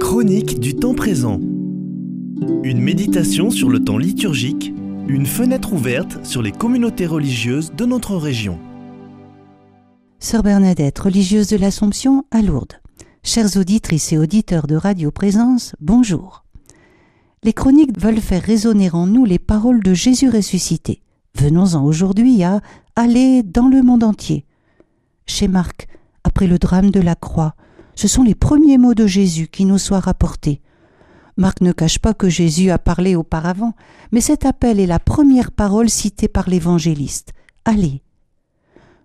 Chronique du temps présent. Une méditation sur le temps liturgique, une fenêtre ouverte sur les communautés religieuses de notre région. Sœur Bernadette, religieuse de l'Assomption à Lourdes. Chères auditrices et auditeurs de Radio Présence, bonjour. Les chroniques veulent faire résonner en nous les paroles de Jésus ressuscité. Venons-en aujourd'hui à aller dans le monde entier. Chez Marc, après le drame de la croix, ce sont les premiers mots de Jésus qui nous soient rapportés. Marc ne cache pas que Jésus a parlé auparavant, mais cet appel est la première parole citée par l'évangéliste. Allez.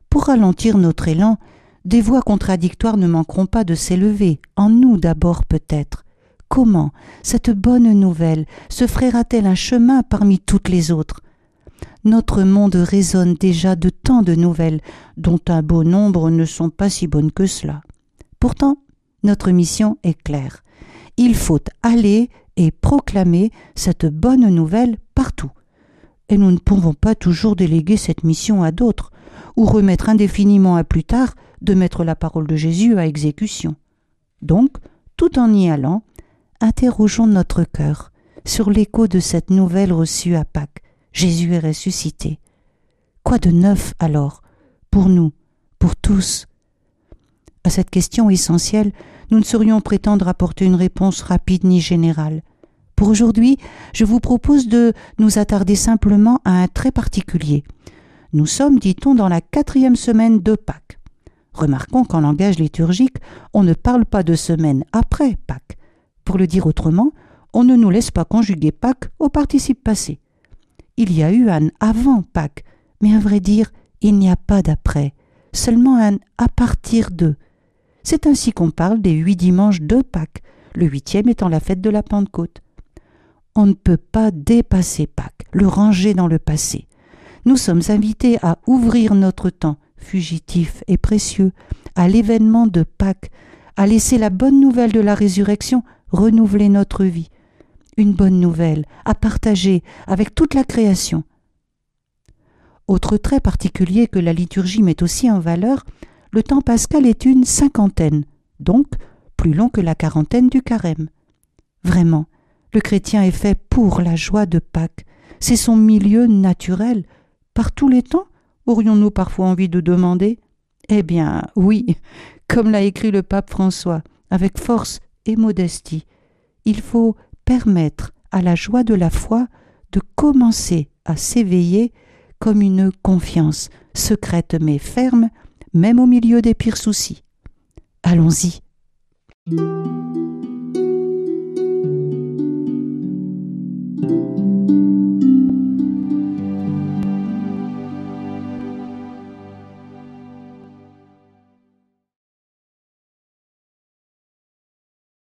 Pour ralentir notre élan, des voix contradictoires ne manqueront pas de s'élever, en nous d'abord peut-être. Comment cette bonne nouvelle se fera-t-elle un chemin parmi toutes les autres? Notre monde résonne déjà de tant de nouvelles, dont un beau nombre ne sont pas si bonnes que cela. Pourtant, notre mission est claire. Il faut aller et proclamer cette bonne nouvelle partout. Et nous ne pouvons pas toujours déléguer cette mission à d'autres, ou remettre indéfiniment à plus tard de mettre la parole de Jésus à exécution. Donc, tout en y allant, interrogeons notre cœur sur l'écho de cette nouvelle reçue à Pâques. Jésus est ressuscité. Quoi de neuf alors pour nous, pour tous à cette question essentielle, nous ne saurions prétendre apporter une réponse rapide ni générale. Pour aujourd'hui, je vous propose de nous attarder simplement à un trait particulier. Nous sommes, dit-on, dans la quatrième semaine de Pâques. Remarquons qu'en langage liturgique, on ne parle pas de semaine après Pâques. Pour le dire autrement, on ne nous laisse pas conjuguer Pâques au participe passé. Il y a eu un avant Pâques, mais à vrai dire, il n'y a pas d'après, seulement un à partir de. C'est ainsi qu'on parle des huit dimanches de Pâques, le huitième étant la fête de la Pentecôte. On ne peut pas dépasser Pâques, le ranger dans le passé. Nous sommes invités à ouvrir notre temps, fugitif et précieux, à l'événement de Pâques, à laisser la bonne nouvelle de la résurrection renouveler notre vie. Une bonne nouvelle à partager avec toute la création. Autre trait particulier que la liturgie met aussi en valeur, le temps pascal est une cinquantaine, donc plus long que la quarantaine du carême. Vraiment, le chrétien est fait pour la joie de Pâques. C'est son milieu naturel. Par tous les temps, aurions-nous parfois envie de demander? Eh bien, oui, comme l'a écrit le pape François, avec force et modestie. Il faut permettre à la joie de la foi de commencer à s'éveiller comme une confiance secrète mais ferme même au milieu des pires soucis. Allons-y.